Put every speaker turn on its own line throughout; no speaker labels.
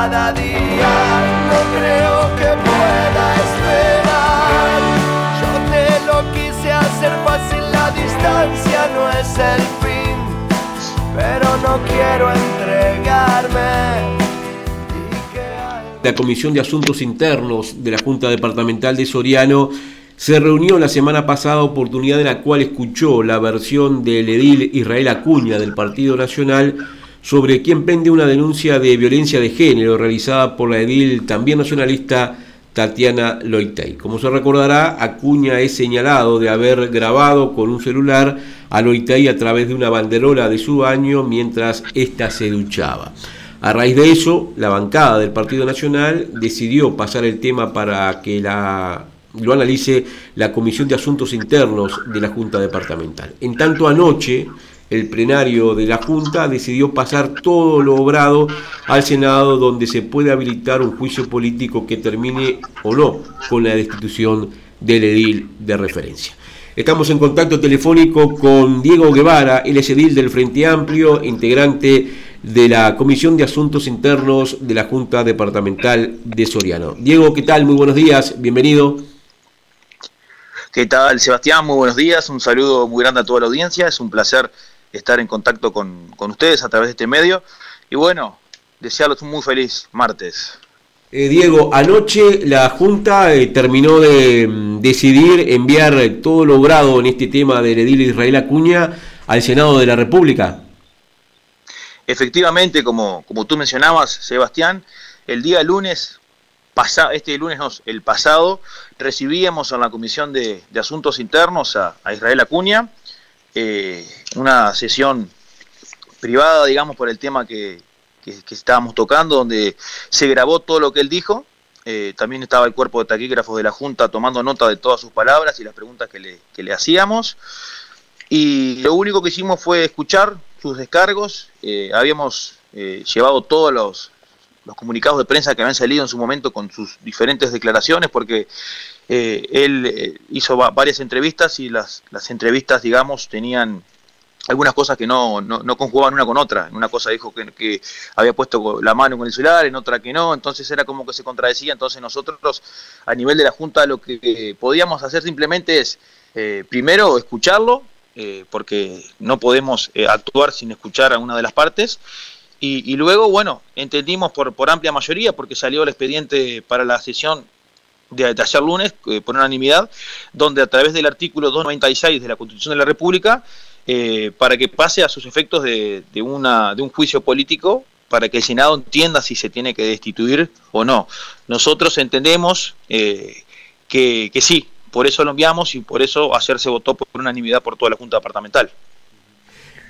cada día. No creo que pueda esperar. Yo te lo quise hacer fácil, la distancia no es el fin, pero no quiero entregarme.
La Comisión de Asuntos Internos de la Junta Departamental de Soriano se reunió la semana pasada, oportunidad en la cual escuchó la versión del edil Israel Acuña del Partido Nacional sobre quien pende una denuncia de violencia de género realizada por la edil también nacionalista Tatiana Loitay. Como se recordará, Acuña es señalado de haber grabado con un celular a Loitay a través de una banderola de su baño mientras ésta se duchaba. A raíz de eso, la bancada del Partido Nacional decidió pasar el tema para que la, lo analice la Comisión de Asuntos Internos de la Junta Departamental. En tanto anoche, el plenario de la Junta decidió pasar todo lo obrado al Senado donde se puede habilitar un juicio político que termine o no con la destitución del edil de referencia. Estamos en contacto telefónico con Diego Guevara, el edil del Frente Amplio, integrante de la Comisión de Asuntos Internos de la Junta Departamental de Soriano. Diego, ¿qué tal? Muy buenos días, bienvenido.
¿Qué tal, Sebastián? Muy buenos días, un saludo muy grande a toda la audiencia, es un placer estar en contacto con, ustedes a través de este medio y bueno, desearles un muy feliz martes.
Eh, Diego, anoche la Junta eh, terminó de mm, decidir enviar todo lo obrado en este tema del edil Israel Acuña al Senado de la República.
Efectivamente, como, como tú mencionabas, Sebastián, el día lunes, pasado, este lunes no, el pasado, recibíamos en la Comisión de, Asuntos Internos a, Israel Acuña, eh, una sesión privada, digamos, por el tema que, estábamos tocando, donde se grabó todo lo que él dijo. Eh, también estaba el cuerpo de taquígrafos de la Junta tomando nota de todas sus palabras y las preguntas que le, que le hacíamos. Y lo único que hicimos fue escuchar sus descargos. Eh, habíamos eh, llevado todos los, comunicados de prensa que habían salido en su momento con sus diferentes declaraciones, porque eh, él hizo varias entrevistas y las, las entrevistas, digamos, tenían algunas cosas que no, no, conjugaban una con otra. En una cosa dijo que, que, había puesto la mano con el celular, en otra que no, entonces era como que se contradecía. Entonces nosotros, a nivel de la Junta, lo que podíamos hacer simplemente es, primero, escucharlo, eh, porque no podemos eh, actuar sin escuchar a una de las partes. Y, luego, bueno, entendimos por, por amplia mayoría, porque salió el expediente para la sesión de, ayer lunes, eh, por unanimidad, donde a través del artículo 296 de la Constitución de la República, para que pase a sus efectos de, de, una, de un juicio político, para que el Senado entienda si se tiene que destituir o no. Nosotros entendemos que, que sí, por eso lo enviamos y por eso ayer se votó por unanimidad por toda la Junta Departamental.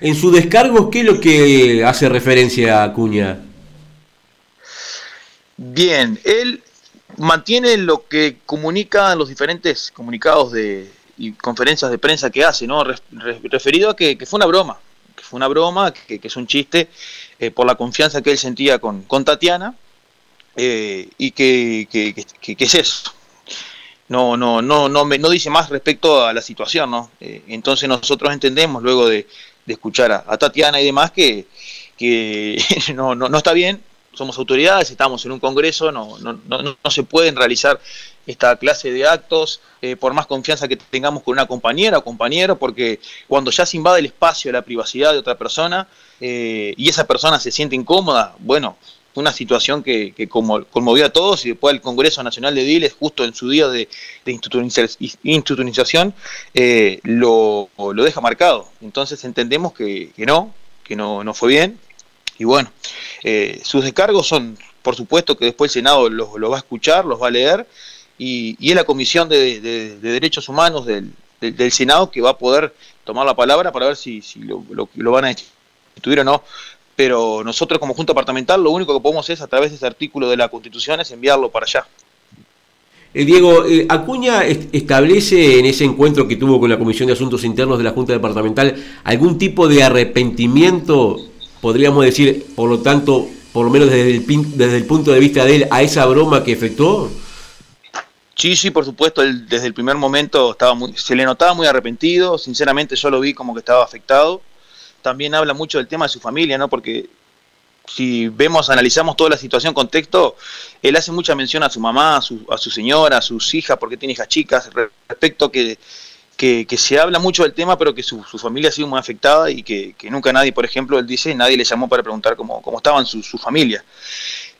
En su descargo, ¿qué es lo que hace referencia a Acuña?
Bien, él mantiene lo que comunica en los diferentes comunicados de, y conferencias de prensa que hace, ¿no? referido a que, fue una broma, que fue una broma, que, es un chiste, eh, por la confianza que él sentía con, con Tatiana, eh, y que, es eso, no, no, no, no, me, no dice más respecto a la situación, ¿no? Eh, entonces nosotros entendemos luego de, escuchar a, Tatiana y demás que, que no, no, no, está bien, somos autoridades, estamos en un congreso, no, no, no, no se pueden realizar esta clase de actos eh, por más confianza que tengamos con una compañera o compañero, porque cuando ya se invade el espacio, la privacidad de otra persona eh, y esa persona se siente incómoda, bueno, una situación que, como, conmovió a todos y después el Congreso Nacional de Diles, justo en su día de, institucionalización, eh, lo, lo, deja marcado. Entonces entendemos que, no, que no, no, fue bien. Y bueno, eh, sus descargos son, por supuesto, que después el Senado los, va a escuchar, los va a leer, y, es la Comisión de, Derechos Humanos del, Senado que va a poder tomar la palabra para ver si, lo van a destituir o no pero nosotros como Junta Departamental lo único que podemos es a través de ese artículo de la Constitución es enviarlo para allá.
Eh, Diego, eh, Acuña establece en ese encuentro que tuvo con la Comisión de Asuntos Internos de la Junta Departamental algún tipo de arrepentimiento, podríamos decir, por lo tanto, por lo menos desde el, desde el punto de vista de él, a esa broma que efectuó?
Sí, sí, por supuesto, él desde el primer momento estaba muy, se le notaba muy arrepentido, sinceramente yo lo vi como que estaba afectado también habla mucho del tema de su familia, ¿no? Porque si vemos, analizamos toda la situación, contexto, él hace mucha mención a su mamá, a su, a su señora, a sus hijas, porque tiene hijas chicas, respecto que, que, se habla mucho del tema, pero que su, familia ha sido muy afectada y que, nunca nadie, por ejemplo, él dice, nadie le llamó para preguntar cómo, cómo estaban su, familia.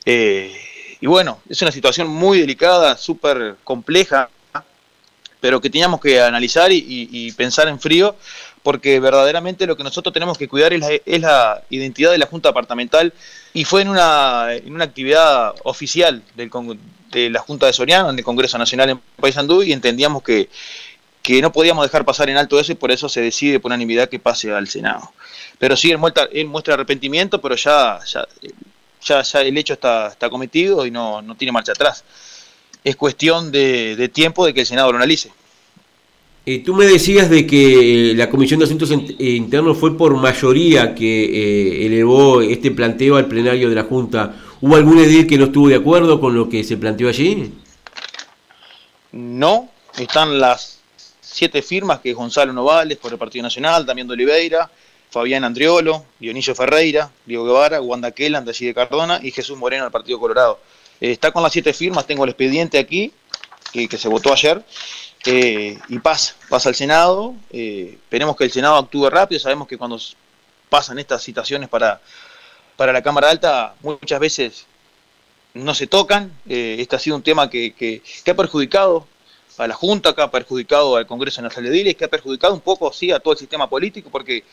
Eh, y bueno, es una situación muy delicada, súper compleja, pero que teníamos que analizar y, pensar en frío, porque verdaderamente lo que nosotros tenemos que cuidar es la, identidad de la Junta Departamental y fue en una, en una actividad oficial del, de la Junta de Soriano, en Congreso Nacional en Paysandú, y entendíamos que, que no podíamos dejar pasar en alto eso y por eso se decide por unanimidad que pase al Senado. Pero sí, él muestra, él muestra arrepentimiento, pero ya, ya, ya, el hecho está, está cometido y no, no tiene marcha atrás es cuestión de, tiempo de que el Senado lo analice.
Eh, tú me decías de que eh, la Comisión de Asuntos eh, Internos fue por mayoría que elevó este planteo al plenario de la Junta. ¿Hubo algún edil que no estuvo de acuerdo con lo que se planteó allí?
No, están las siete firmas que es Gonzalo Novales por el Partido Nacional, también de Oliveira, Fabián Andriolo, Dionisio Ferreira, Diego Guevara, Wanda Kellan de allí de Cardona y Jesús Moreno del Partido Colorado. Eh, está con las siete firmas, tengo el expediente aquí, que, se votó ayer, eh, y pasa, pasa al Senado. Eh, esperemos que el Senado actúe rápido, sabemos que cuando pasan estas situaciones para, para la Cámara Alta, muchas veces no se tocan. este ha sido un tema que, que, ha perjudicado a la Junta, que ha perjudicado al Congreso Nacional de Diles, que ha perjudicado un poco, sí, a todo el sistema político, porque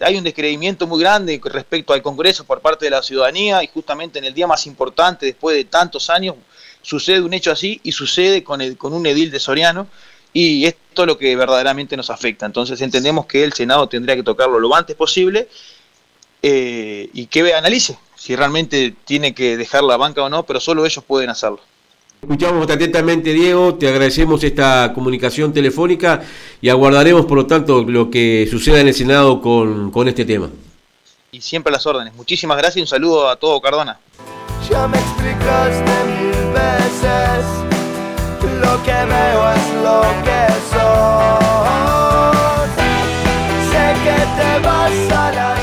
hay un descreimiento muy grande respecto al Congreso por parte de la ciudadanía y justamente en el día más importante, después de tantos años, sucede un hecho así y sucede con, el, con un edil de Soriano y esto es lo que verdaderamente nos afecta. Entonces entendemos que el Senado tendría que tocarlo lo antes posible eh, y que analice si realmente tiene que dejar la banca o no, pero solo ellos pueden hacerlo.
Escuchamos atentamente, Diego, te agradecemos esta comunicación telefónica y aguardaremos, por lo tanto, lo que suceda en el Senado con, con este tema.
Y siempre las órdenes. Muchísimas gracias y un saludo a todo Cardona.
Ya me explicaste mil veces, lo que veo es lo que soy. Sé que te vas a la...